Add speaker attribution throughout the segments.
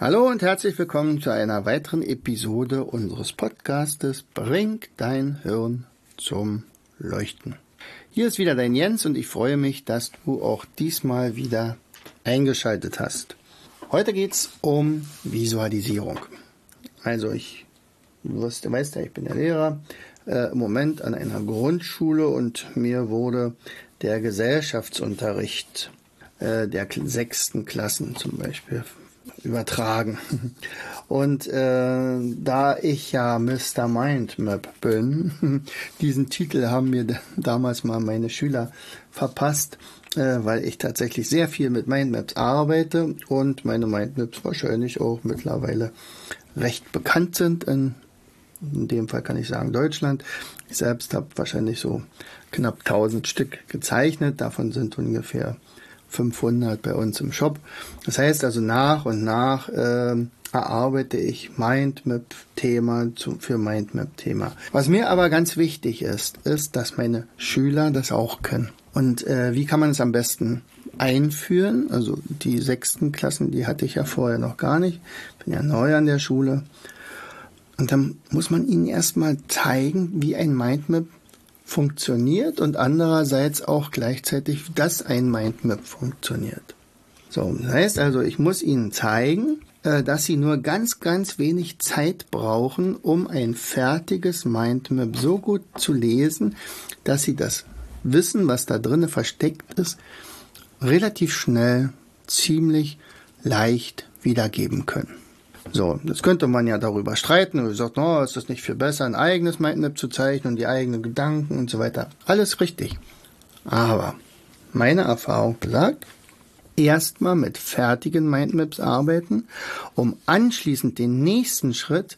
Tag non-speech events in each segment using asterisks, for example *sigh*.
Speaker 1: Hallo und herzlich willkommen zu einer weiteren Episode unseres Podcastes Bring dein Hirn zum Leuchten. Hier ist wieder dein Jens und ich freue mich, dass du auch diesmal wieder eingeschaltet hast. Heute geht es um Visualisierung. Also ich, du weißt, ja, ich bin der Lehrer äh, im Moment an einer Grundschule und mir wurde der Gesellschaftsunterricht äh, der sechsten Klassen zum Beispiel übertragen. Und äh, da ich ja Mr. Mindmap bin, *laughs* diesen Titel haben mir damals mal meine Schüler verpasst, äh, weil ich tatsächlich sehr viel mit Mindmaps arbeite und meine Mindmaps wahrscheinlich auch mittlerweile recht bekannt sind. In, in dem Fall kann ich sagen Deutschland. Ich selbst habe wahrscheinlich so knapp 1000 Stück gezeichnet. Davon sind ungefähr 500 bei uns im Shop. Das heißt also nach und nach äh, erarbeite ich Mindmap-Thema für Mindmap-Thema. Was mir aber ganz wichtig ist, ist, dass meine Schüler das auch können. Und äh, wie kann man es am besten einführen? Also die sechsten Klassen, die hatte ich ja vorher noch gar nicht. Bin ja neu an der Schule. Und dann muss man ihnen erstmal zeigen, wie ein Mindmap funktioniert und andererseits auch gleichzeitig, dass ein Mindmap funktioniert. So, das heißt also, ich muss Ihnen zeigen, äh, dass Sie nur ganz, ganz wenig Zeit brauchen, um ein fertiges Mindmap so gut zu lesen, dass Sie das Wissen, was da drinnen versteckt ist, relativ schnell, ziemlich leicht wiedergeben können. So, jetzt könnte man ja darüber streiten und sagt, oh, ist das nicht viel besser, ein eigenes Mindmap zu zeichnen und die eigenen Gedanken und so weiter. Alles richtig. Aber meine Erfahrung besagt, erstmal mit fertigen Mindmaps arbeiten, um anschließend den nächsten Schritt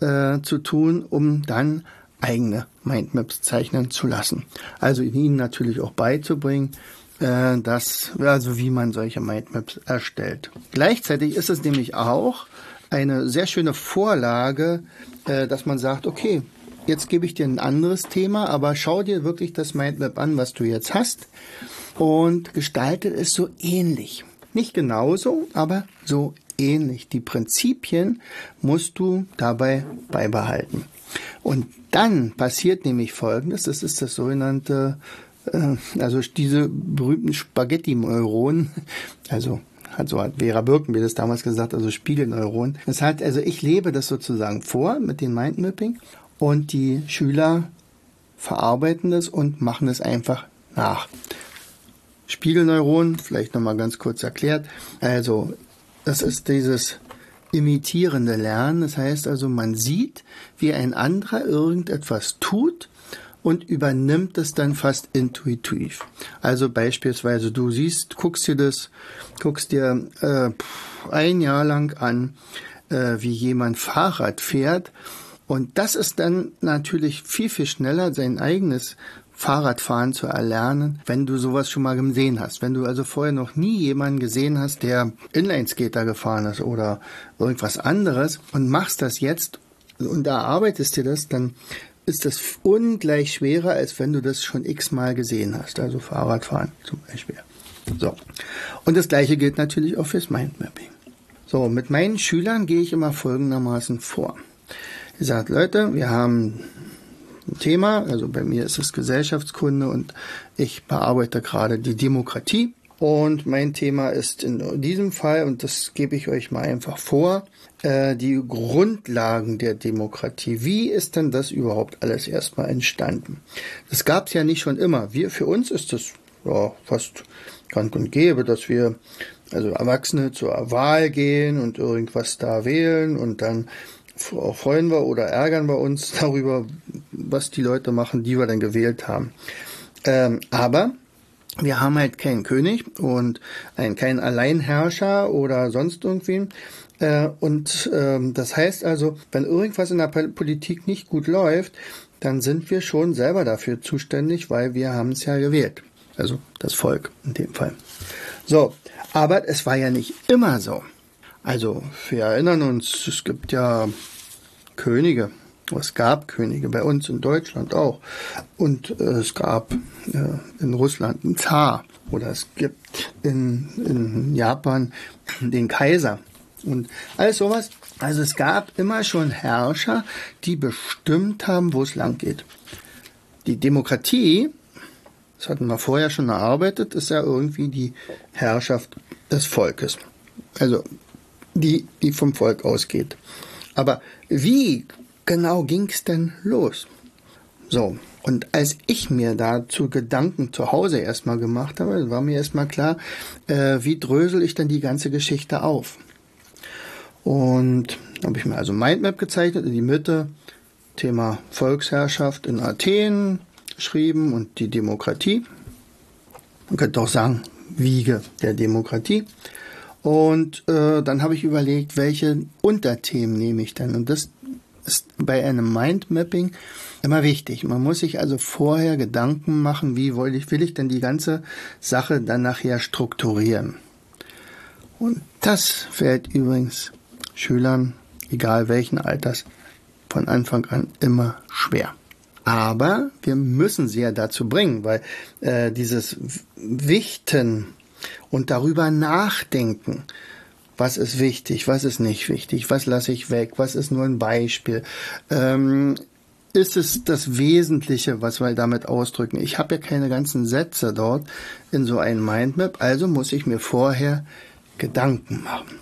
Speaker 1: äh, zu tun, um dann eigene Mindmaps zeichnen zu lassen. Also ihnen natürlich auch beizubringen, äh, dass, also wie man solche Mindmaps erstellt. Gleichzeitig ist es nämlich auch eine sehr schöne Vorlage, äh, dass man sagt, okay, jetzt gebe ich dir ein anderes Thema, aber schau dir wirklich das Mindmap an, was du jetzt hast und gestalte es so ähnlich. Nicht genauso, aber so ähnlich. Die Prinzipien musst du dabei beibehalten. Und dann passiert nämlich Folgendes, das ist das sogenannte, äh, also diese berühmten Spaghetti-Neuronen, *laughs* also hat so hat Vera Birken mir das damals gesagt, also Spiegelneuronen. Das heißt, also ich lebe das sozusagen vor mit dem Mindmapping und die Schüler verarbeiten das und machen es einfach nach. Spiegelneuronen, vielleicht nochmal ganz kurz erklärt. Also, das ist dieses imitierende Lernen. Das heißt also, man sieht, wie ein anderer irgendetwas tut und übernimmt es dann fast intuitiv. Also beispielsweise du siehst, guckst dir das, guckst dir äh, ein Jahr lang an, äh, wie jemand Fahrrad fährt und das ist dann natürlich viel, viel schneller sein eigenes Fahrradfahren zu erlernen, wenn du sowas schon mal gesehen hast. Wenn du also vorher noch nie jemanden gesehen hast, der Inlineskater gefahren ist oder irgendwas anderes und machst das jetzt und erarbeitest dir das, dann ist das ungleich schwerer, als wenn du das schon x-mal gesehen hast. Also Fahrradfahren zum Beispiel. So. Und das gleiche gilt natürlich auch fürs Mindmapping. So, mit meinen Schülern gehe ich immer folgendermaßen vor. Ich sage, Leute, wir haben ein Thema, also bei mir ist es Gesellschaftskunde und ich bearbeite gerade die Demokratie. Und mein Thema ist in diesem Fall, und das gebe ich euch mal einfach vor, äh, die Grundlagen der Demokratie. Wie ist denn das überhaupt alles erstmal entstanden? Das gab es ja nicht schon immer. Wir, für uns ist das ja, fast gang und gäbe, dass wir also Erwachsene zur Wahl gehen und irgendwas da wählen und dann freuen wir oder ärgern wir uns *laughs* darüber, was die Leute machen, die wir dann gewählt haben. Ähm, aber wir haben halt keinen König und einen, keinen Alleinherrscher oder sonst irgendwen. Äh, und ähm, das heißt also, wenn irgendwas in der Politik nicht gut läuft, dann sind wir schon selber dafür zuständig, weil wir haben es ja gewählt. Also das Volk in dem Fall. So, aber es war ja nicht immer so. Also wir erinnern uns, es gibt ja Könige. Es gab Könige bei uns in Deutschland auch. Und äh, es gab äh, in Russland einen Zar. Oder es gibt in, in Japan den Kaiser. Und alles sowas. Also es gab immer schon Herrscher, die bestimmt haben, wo es lang geht. Die Demokratie das hatten wir vorher schon erarbeitet, ist ja irgendwie die Herrschaft des Volkes. Also die, die vom Volk ausgeht. Aber wie genau ging es denn los? So, und als ich mir dazu Gedanken zu Hause erstmal gemacht habe, war mir erstmal klar, äh, wie drösel ich denn die ganze Geschichte auf? Und da habe ich mir also Mindmap gezeichnet in die Mitte, Thema Volksherrschaft in Athen, geschrieben und die Demokratie. Man könnte auch sagen, Wiege der Demokratie. Und äh, dann habe ich überlegt, welche Unterthemen nehme ich denn. Und das ist bei einem Mindmapping immer wichtig. Man muss sich also vorher Gedanken machen, wie will ich, denn die ganze Sache dann nachher strukturieren. Und das fällt übrigens Schülern, egal welchen Alters, von Anfang an immer schwer. Aber wir müssen sie ja dazu bringen, weil äh, dieses Wichten und darüber nachdenken, was ist wichtig, was ist nicht wichtig, was lasse ich weg, was ist nur ein Beispiel, ähm, ist es das Wesentliche, was wir damit ausdrücken. Ich habe ja keine ganzen Sätze dort in so einem Mindmap, also muss ich mir vorher Gedanken machen.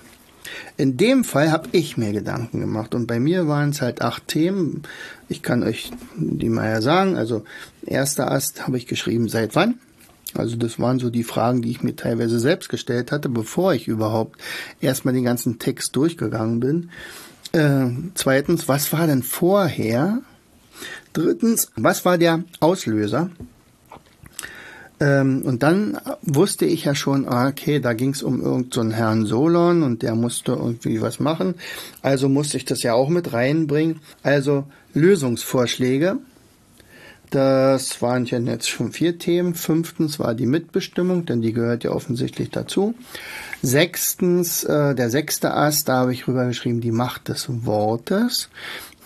Speaker 1: In dem Fall habe ich mir Gedanken gemacht und bei mir waren es halt acht Themen. Ich kann euch die mal ja sagen. Also erster Ast habe ich geschrieben, seit wann? Also das waren so die Fragen, die ich mir teilweise selbst gestellt hatte, bevor ich überhaupt erstmal den ganzen Text durchgegangen bin. Äh, zweitens, was war denn vorher? Drittens, was war der Auslöser? Ähm, und dann wusste ich ja schon, ah, okay, da ging es um irgendeinen so Herrn Solon und der musste irgendwie was machen. Also musste ich das ja auch mit reinbringen. Also Lösungsvorschläge. Das waren ja jetzt schon vier Themen. Fünftens war die Mitbestimmung, denn die gehört ja offensichtlich dazu. Sechstens, äh, der sechste Ast, da habe ich rübergeschrieben, die Macht des Wortes.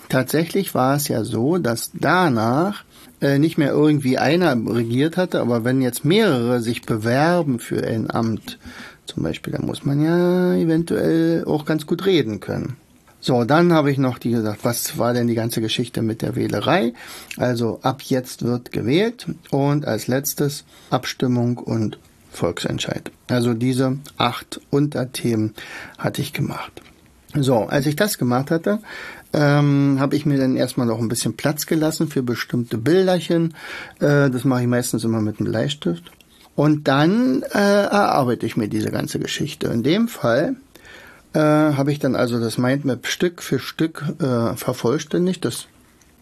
Speaker 1: Tatsächlich war es ja so, dass danach äh, nicht mehr irgendwie einer regiert hatte, aber wenn jetzt mehrere sich bewerben für ein Amt, zum Beispiel, dann muss man ja eventuell auch ganz gut reden können. So, dann habe ich noch die gesagt, was war denn die ganze Geschichte mit der Wählerei? Also ab jetzt wird gewählt und als letztes Abstimmung und Volksentscheid. Also diese acht Unterthemen hatte ich gemacht. So, als ich das gemacht hatte, ähm, habe ich mir dann erstmal noch ein bisschen Platz gelassen für bestimmte Bilderchen. Äh, das mache ich meistens immer mit einem Bleistift. Und dann äh, erarbeite ich mir diese ganze Geschichte. In dem Fall äh, habe ich dann also das Mindmap Stück für Stück äh, vervollständigt. Das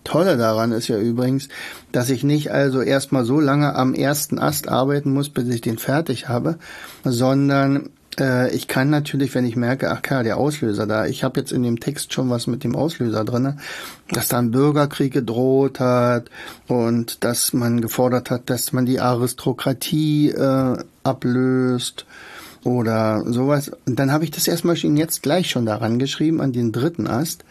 Speaker 1: Tolle daran ist ja übrigens, dass ich nicht also erstmal so lange am ersten Ast arbeiten muss, bis ich den fertig habe, sondern äh, ich kann natürlich, wenn ich merke, ach klar, der Auslöser da, ich habe jetzt in dem Text schon was mit dem Auslöser drinne, dass da ein Bürgerkrieg gedroht hat und dass man gefordert hat, dass man die Aristokratie äh, ablöst oder sowas. Und dann habe ich das erstmal schon jetzt gleich schon daran geschrieben, an den dritten Ast,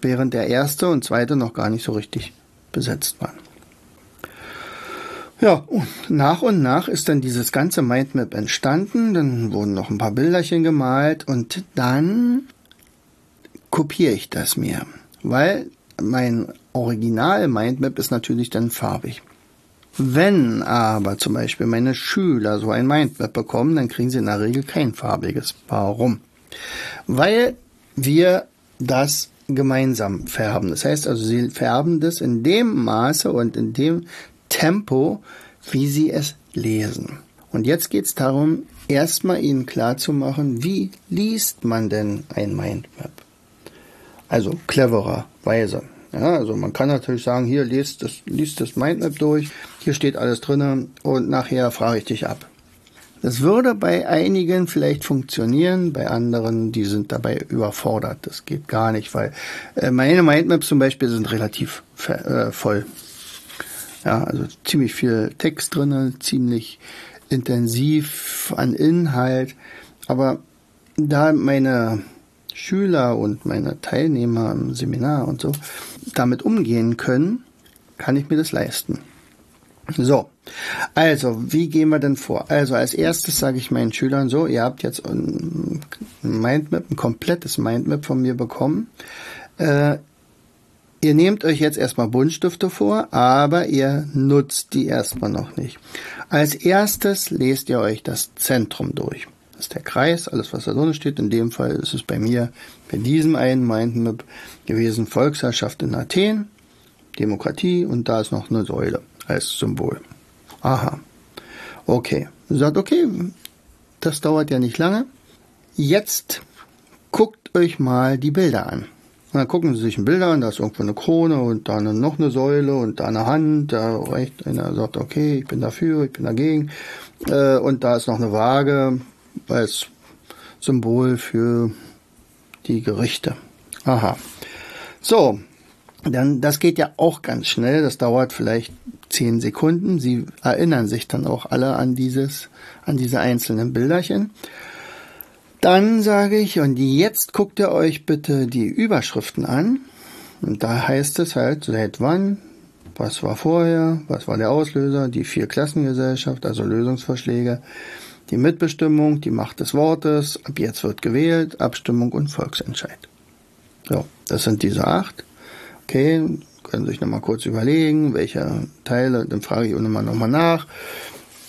Speaker 1: während der erste und zweite noch gar nicht so richtig besetzt waren. Ja, und nach und nach ist dann dieses ganze Mindmap entstanden, dann wurden noch ein paar Bilderchen gemalt und dann kopiere ich das mir, weil mein Original Mindmap ist natürlich dann farbig. Wenn aber zum Beispiel meine Schüler so ein Mindmap bekommen, dann kriegen sie in der Regel kein farbiges. Warum? Weil wir das gemeinsam färben. Das heißt also, sie färben das in dem Maße und in dem Tempo, wie sie es lesen. Und jetzt geht es darum, erstmal ihnen klarzumachen, wie liest man denn ein Mindmap? Also cleverer Weise. Ja, also man kann natürlich sagen, hier liest das, liest das Mindmap durch, hier steht alles drin und nachher frage ich dich ab. Das würde bei einigen vielleicht funktionieren, bei anderen, die sind dabei überfordert. Das geht gar nicht, weil äh, meine Mindmaps zum Beispiel sind relativ äh, voll. Ja, also ziemlich viel Text drin, ziemlich intensiv an Inhalt. Aber da meine Schüler und meine Teilnehmer im Seminar und so damit umgehen können, kann ich mir das leisten. So, also, wie gehen wir denn vor? Also, als erstes sage ich meinen Schülern so, ihr habt jetzt ein Mindmap, ein komplettes Mindmap von mir bekommen. Äh, ihr nehmt euch jetzt erstmal Buntstifte vor, aber ihr nutzt die erstmal noch nicht. Als erstes lest ihr euch das Zentrum durch. Ist der Kreis, alles was da drin steht. In dem Fall ist es bei mir, bei diesem einen Mindmap gewesen, Volksherrschaft in Athen, Demokratie und da ist noch eine Säule als Symbol. Aha. Okay. Sagt, okay, das dauert ja nicht lange. Jetzt guckt euch mal die Bilder an. Und dann gucken Sie sich ein Bild an, da ist irgendwo eine Krone und da noch eine Säule und da eine Hand. Da reicht einer sagt, okay, ich bin dafür, ich bin dagegen. Äh, und da ist noch eine Waage als Symbol für die Gerichte. Aha. So, dann, das geht ja auch ganz schnell. Das dauert vielleicht zehn Sekunden. Sie erinnern sich dann auch alle an dieses, an diese einzelnen Bilderchen. Dann sage ich, und jetzt guckt ihr euch bitte die Überschriften an. Und da heißt es halt, seit wann, was war vorher, was war der Auslöser, die vier Klassengesellschaft, also Lösungsvorschläge, die Mitbestimmung, die Macht des Wortes, ab jetzt wird gewählt, Abstimmung und Volksentscheid. So, das sind diese acht. Okay, können sich nochmal kurz überlegen, welche Teile, dann frage ich auch nochmal nochmal nach.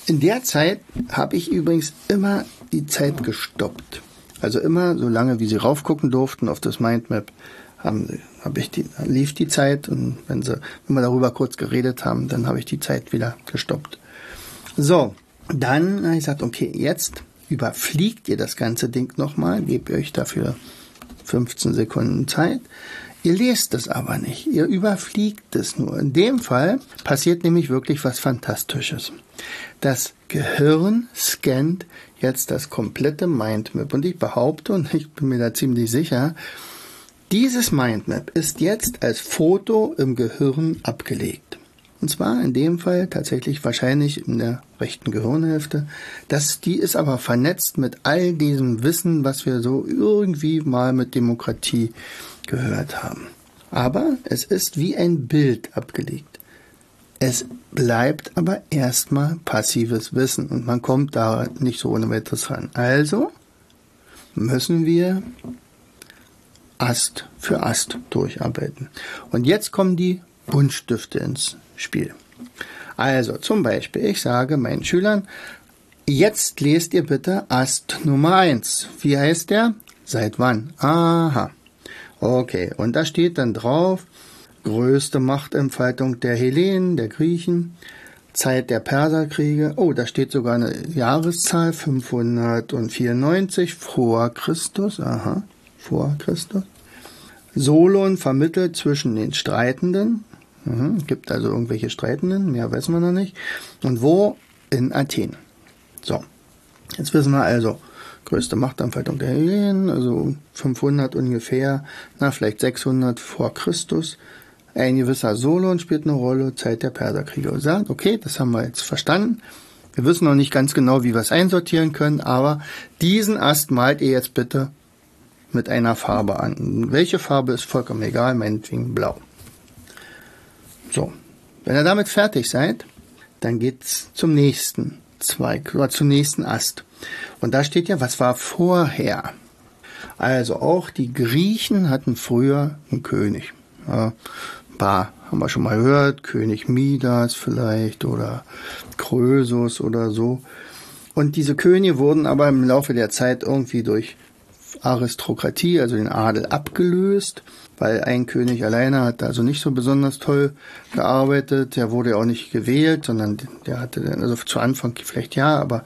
Speaker 1: In der Zeit habe ich übrigens immer die Zeit gestoppt. Also immer, so lange wie sie raufgucken durften auf das Mindmap, haben, hab ich die, lief die Zeit und wenn sie, wenn wir darüber kurz geredet haben, dann habe ich die Zeit wieder gestoppt. So, dann habe ich gesagt, okay, jetzt überfliegt ihr das ganze Ding nochmal, gebt euch dafür 15 Sekunden Zeit. Ihr lest es aber nicht, ihr überfliegt es nur. In dem Fall passiert nämlich wirklich was Fantastisches. Das Gehirn scannt jetzt das komplette Mindmap und ich behaupte, und ich bin mir da ziemlich sicher, dieses Mindmap ist jetzt als Foto im Gehirn abgelegt. Und zwar in dem Fall tatsächlich wahrscheinlich in der rechten Gehirnhälfte. Das, die ist aber vernetzt mit all diesem Wissen, was wir so irgendwie mal mit Demokratie gehört haben. Aber es ist wie ein Bild abgelegt. Es bleibt aber erstmal passives Wissen und man kommt da nicht so ohne weiteres ran. Also müssen wir Ast für Ast durcharbeiten. Und jetzt kommen die Buntstifte ins Spiel. Also zum Beispiel, ich sage meinen Schülern, jetzt lest ihr bitte Ast Nummer 1. Wie heißt der? Seit wann? Aha. Okay, und da steht dann drauf, größte Machtentfaltung der Hellenen, der Griechen, Zeit der Perserkriege. Oh, da steht sogar eine Jahreszahl, 594 vor Christus. Aha, vor Christus. Solon vermittelt zwischen den Streitenden. Mhm, gibt also irgendwelche Streitenden, mehr weiß man noch nicht. Und wo? In Athen. So, jetzt wissen wir also, größte Machtanfaltung der Hellenen, also 500 ungefähr, na vielleicht 600 vor Christus. Ein gewisser Solon spielt eine Rolle, Zeit der Perserkriege. Und okay, das haben wir jetzt verstanden. Wir wissen noch nicht ganz genau, wie wir es einsortieren können, aber diesen Ast malt ihr jetzt bitte mit einer Farbe an. Welche Farbe ist vollkommen egal, meinetwegen blau. So, wenn ihr damit fertig seid, dann geht's zum nächsten Zweig oder zum nächsten Ast. Und da steht ja, was war vorher? Also auch die Griechen hatten früher einen König. Ja, ein paar haben wir schon mal gehört, König Midas vielleicht oder Krösus oder so. Und diese Könige wurden aber im Laufe der Zeit irgendwie durch Aristokratie, also den Adel, abgelöst, weil ein König alleine hat also nicht so besonders toll gearbeitet. Der wurde auch nicht gewählt, sondern der hatte, also zu Anfang vielleicht ja, aber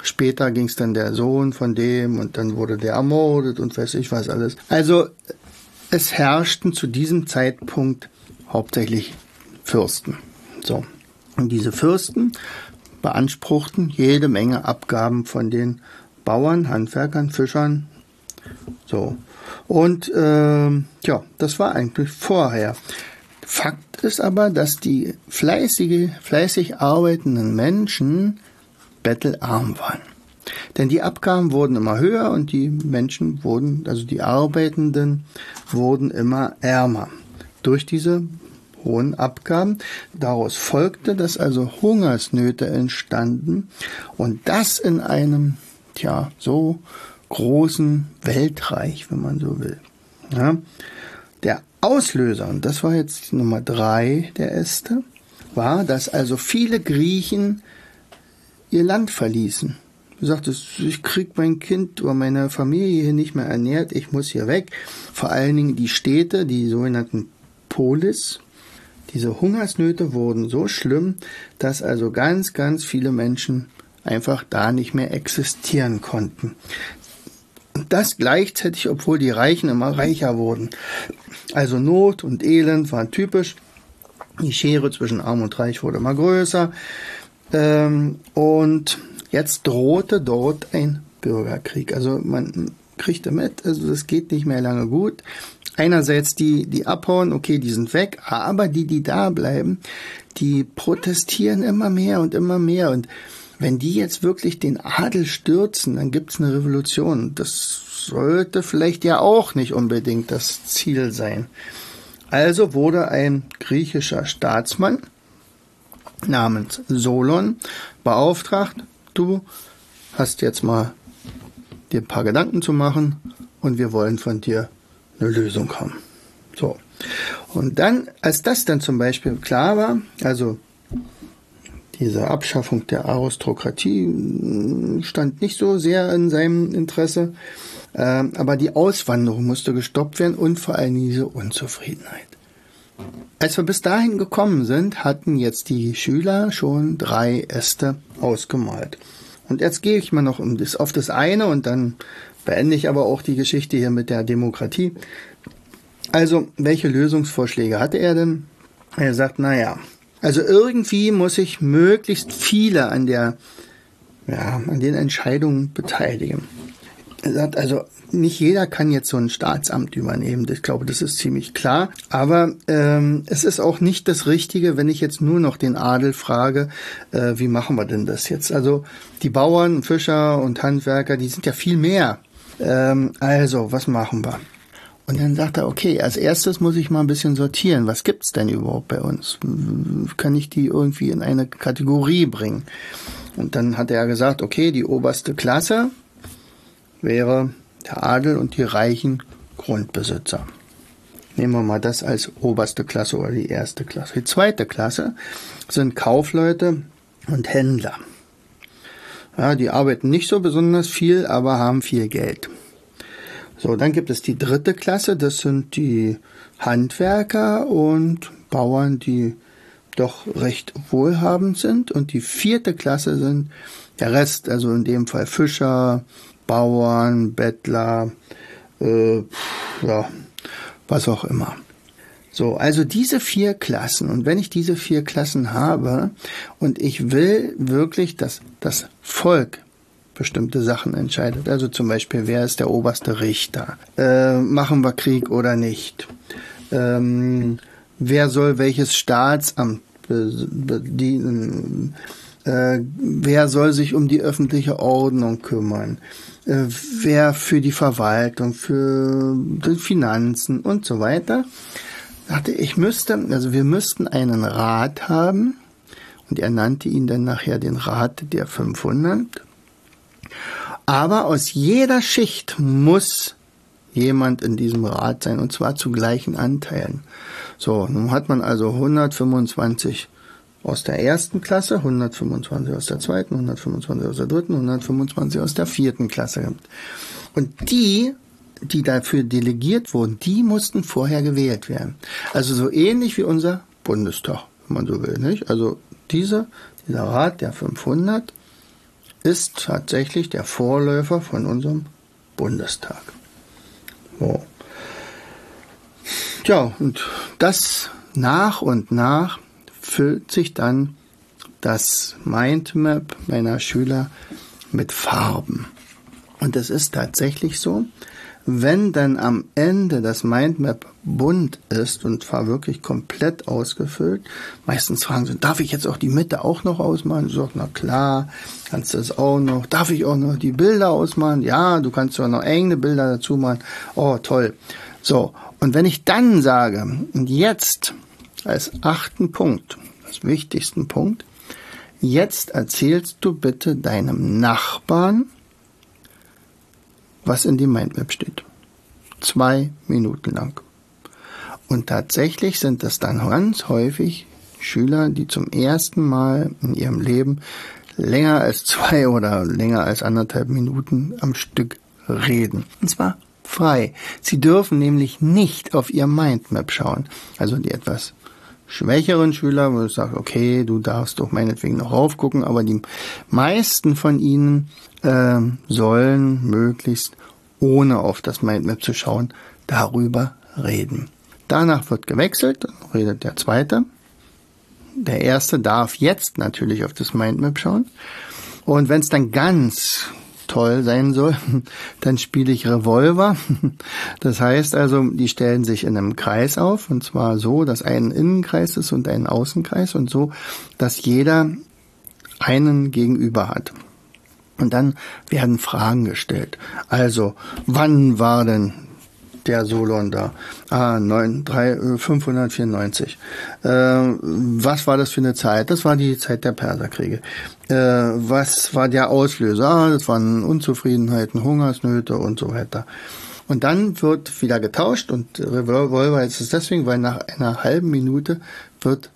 Speaker 1: später ging es dann der Sohn von dem und dann wurde der ermordet und weiß ich was alles. Also es herrschten zu diesem Zeitpunkt hauptsächlich Fürsten. So. Und diese Fürsten beanspruchten jede Menge Abgaben von den Bauern, Handwerkern, Fischern. So. Und äh, ja, das war eigentlich vorher. Fakt ist aber, dass die fleißige, fleißig arbeitenden Menschen bettelarm waren. Denn die Abgaben wurden immer höher und die Menschen wurden, also die Arbeitenden, wurden immer ärmer. Durch diese hohen Abgaben. Daraus folgte, dass also Hungersnöte entstanden und das in einem, tja, so großen Weltreich, wenn man so will. Ja. Der Auslöser, und das war jetzt Nummer drei der Äste, war, dass also viele Griechen ihr Land verließen. Du sagtest, ich krieg mein Kind oder meine Familie hier nicht mehr ernährt, ich muss hier weg. Vor allen Dingen die Städte, die sogenannten Polis, diese Hungersnöte wurden so schlimm, dass also ganz, ganz viele Menschen einfach da nicht mehr existieren konnten. Das gleichzeitig, obwohl die Reichen immer reicher wurden. Also Not und Elend waren typisch. Die Schere zwischen Arm und Reich wurde immer größer. Ähm, und jetzt drohte dort ein Bürgerkrieg. Also man kriegte mit, also es geht nicht mehr lange gut einerseits die, die abhauen, okay, die sind weg, aber die, die da bleiben, die protestieren immer mehr und immer mehr. Und wenn die jetzt wirklich den Adel stürzen, dann gibt's eine Revolution. Das sollte vielleicht ja auch nicht unbedingt das Ziel sein. Also wurde ein griechischer Staatsmann namens Solon beauftragt, du hast jetzt mal dir ein paar Gedanken zu machen und wir wollen von dir eine Lösung haben. So. Und dann, als das dann zum Beispiel klar war, also diese Abschaffung der Aristokratie hm, stand nicht so sehr in seinem Interesse, äh, aber die Auswanderung musste gestoppt werden und vor allem diese Unzufriedenheit. Als wir bis dahin gekommen sind, hatten jetzt die Schüler schon drei Äste ausgemalt. Und jetzt gehe ich mal noch auf das eine und dann beende ich aber auch die Geschichte hier mit der Demokratie. Also, welche Lösungsvorschläge hatte er denn? Er sagt, naja, also irgendwie muss ich möglichst viele an der, ja, an den Entscheidungen beteiligen. Also, nicht jeder kann jetzt so ein Staatsamt übernehmen. Ich glaube, das ist ziemlich klar. Aber ähm, es ist auch nicht das Richtige, wenn ich jetzt nur noch den Adel frage, äh, wie machen wir denn das jetzt? Also die Bauern, Fischer und Handwerker, die sind ja viel mehr ähm, also, was machen wir? Und dann sagt er, okay, als erstes muss ich mal ein bisschen sortieren. Was gibt's denn überhaupt bei uns? Kann ich die irgendwie in eine Kategorie bringen? Und dann hat er gesagt, okay, die oberste Klasse wäre der Adel und die reichen Grundbesitzer. Nehmen wir mal das als oberste Klasse oder die erste Klasse. Die zweite Klasse sind Kaufleute und Händler. Ja, die arbeiten nicht so besonders viel, aber haben viel Geld. So, dann gibt es die dritte Klasse, das sind die Handwerker und Bauern, die doch recht wohlhabend sind. Und die vierte Klasse sind der Rest, also in dem Fall Fischer, Bauern, Bettler, äh, ja, was auch immer. So, also diese vier Klassen. Und wenn ich diese vier Klassen habe und ich will wirklich, dass das Volk bestimmte Sachen entscheidet, also zum Beispiel, wer ist der oberste Richter, äh, machen wir Krieg oder nicht, ähm, wer soll welches Staatsamt bedienen, äh, wer soll sich um die öffentliche Ordnung kümmern, äh, wer für die Verwaltung, für die Finanzen und so weiter? Sagte, ich müsste, also wir müssten einen Rat haben, und er nannte ihn dann nachher den Rat der 500. Aber aus jeder Schicht muss jemand in diesem Rat sein, und zwar zu gleichen Anteilen. So, nun hat man also 125 aus der ersten Klasse, 125 aus der zweiten, 125 aus der dritten, 125 aus der vierten Klasse. Und die, die dafür delegiert wurden, die mussten vorher gewählt werden. Also so ähnlich wie unser Bundestag, wenn man so will, nicht? Also diese, dieser Rat der 500 ist tatsächlich der Vorläufer von unserem Bundestag. So. Tja, und das nach und nach füllt sich dann das Mindmap meiner Schüler mit Farben. Und es ist tatsächlich so, wenn dann am Ende das Mindmap bunt ist und zwar wirklich komplett ausgefüllt, meistens fragen sie, darf ich jetzt auch die Mitte auch noch ausmalen? Ich sage, na klar, kannst du das auch noch. Darf ich auch noch die Bilder ausmalen? Ja, du kannst ja noch enge Bilder dazu malen. Oh, toll. So, und wenn ich dann sage, und jetzt als achten Punkt, als wichtigsten Punkt, jetzt erzählst du bitte deinem Nachbarn, was in dem Mindmap steht. Zwei Minuten lang. Und tatsächlich sind das dann ganz häufig Schüler, die zum ersten Mal in ihrem Leben länger als zwei oder länger als anderthalb Minuten am Stück reden. Und zwar frei. Sie dürfen nämlich nicht auf ihr Mindmap schauen. Also die etwas schwächeren Schüler, wo ich sage, okay, du darfst doch meinetwegen noch raufgucken, aber die meisten von ihnen äh, sollen möglichst ohne auf das Mindmap zu schauen, darüber reden. Danach wird gewechselt, redet der zweite. Der erste darf jetzt natürlich auf das Mindmap schauen. Und wenn es dann ganz toll sein soll, *laughs* dann spiele ich Revolver. *laughs* Das heißt also, die stellen sich in einem Kreis auf und zwar so, dass ein Innenkreis ist und ein Außenkreis und so, dass jeder einen gegenüber hat. Und dann werden Fragen gestellt. Also, wann war denn der Solon da? Ah, 9, 3, 594. Äh, was war das für eine Zeit? Das war die Zeit der Perserkriege. Äh, was war der Auslöser? Ah, das waren Unzufriedenheiten, Hungersnöte und so weiter. Und dann wird wieder getauscht und Revolver ist es deswegen, weil nach einer halben Minute wird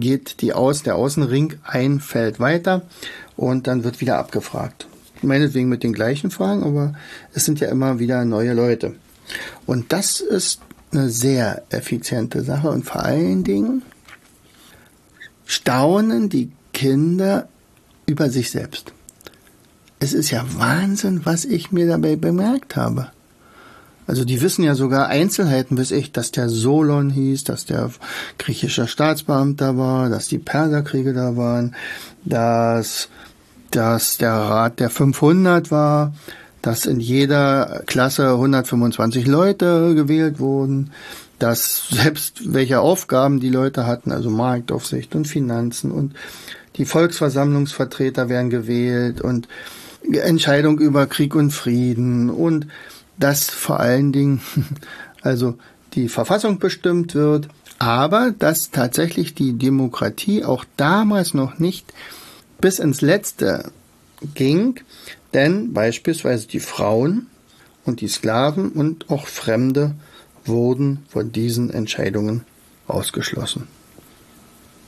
Speaker 1: geht die Aus, der Außenring ein Feld weiter und dann wird wieder abgefragt. Meinetwegen mit den gleichen Fragen, aber es sind ja immer wieder neue Leute. Und das ist eine sehr effiziente Sache und vor allen Dingen staunen die Kinder über sich selbst. Es ist ja Wahnsinn, was ich mir dabei bemerkt habe. Also die wissen ja sogar Einzelheiten bis ich, dass der Solon hieß, dass der griechische Staatsbeamter war, dass die Perserkriege da waren, dass, dass der Rat der 500 war, dass in jeder Klasse 125 Leute gewählt wurden, dass selbst welche Aufgaben die Leute hatten, also Marktaufsicht und Finanzen und die Volksversammlungsvertreter werden gewählt und Entscheidung über Krieg und Frieden und dass vor allen Dingen *laughs* also die Verfassung bestimmt wird, aber dass tatsächlich die Demokratie auch damals noch nicht bis ins Letzte ging, denn beispielsweise die Frauen und die Sklaven und auch Fremde wurden von diesen Entscheidungen ausgeschlossen.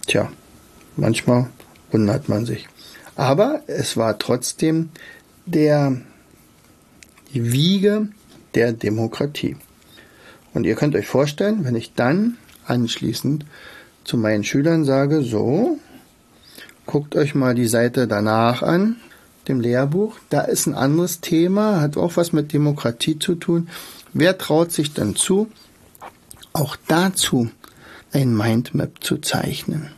Speaker 1: Tja, manchmal wundert man sich. Aber es war trotzdem der die Wiege der Demokratie. Und ihr könnt euch vorstellen, wenn ich dann anschließend zu meinen Schülern sage, so, guckt euch mal die Seite danach an, dem Lehrbuch, da ist ein anderes Thema, hat auch was mit Demokratie zu tun. Wer traut sich dann zu, auch dazu ein Mindmap zu zeichnen?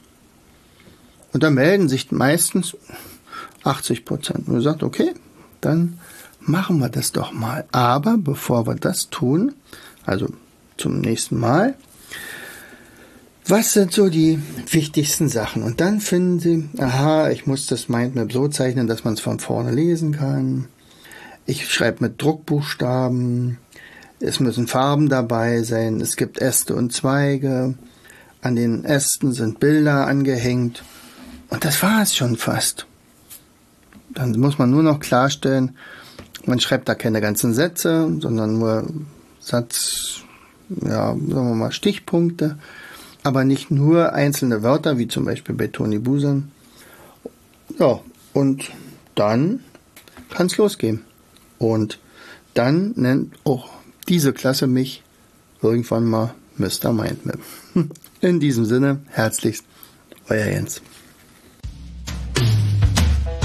Speaker 1: Und da melden sich meistens 80 Prozent. Und man sagt, okay, dann machen wir das doch mal. Aber bevor wir das tun, also zum nächsten Mal, was sind so die wichtigsten Sachen? Und dann finden Sie, aha, ich muss das Mindmap so zeichnen, dass man es von vorne lesen kann. Ich schreibe mit Druckbuchstaben. Es müssen Farben dabei sein. Es gibt Äste und Zweige. An den Ästen sind Bilder angehängt. Und das war es schon fast. Dann muss man nur noch klarstellen, man schreibt da keine ganzen Sätze, sondern nur Satz, ja, sagen wir mal Stichpunkte, aber nicht nur einzelne Wörter, wie zum Beispiel bei Toni Busan. Ja, und dann kann es losgehen. Und dann nennt auch diese Klasse mich irgendwann mal Mr. Mindmap. *laughs* In diesem Sinne, herzlichst, euer Jens.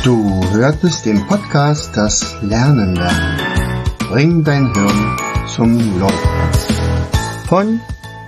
Speaker 2: Du hörtest den Podcast Das Lernen lernen. Bring dein Hirn zum Leuchten.
Speaker 1: Von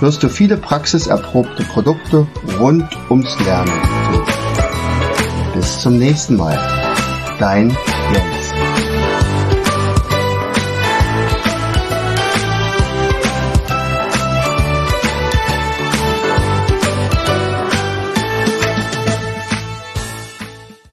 Speaker 2: wirst du viele praxiserprobte Produkte rund ums Lernen. Bis zum nächsten Mal. Dein Jens.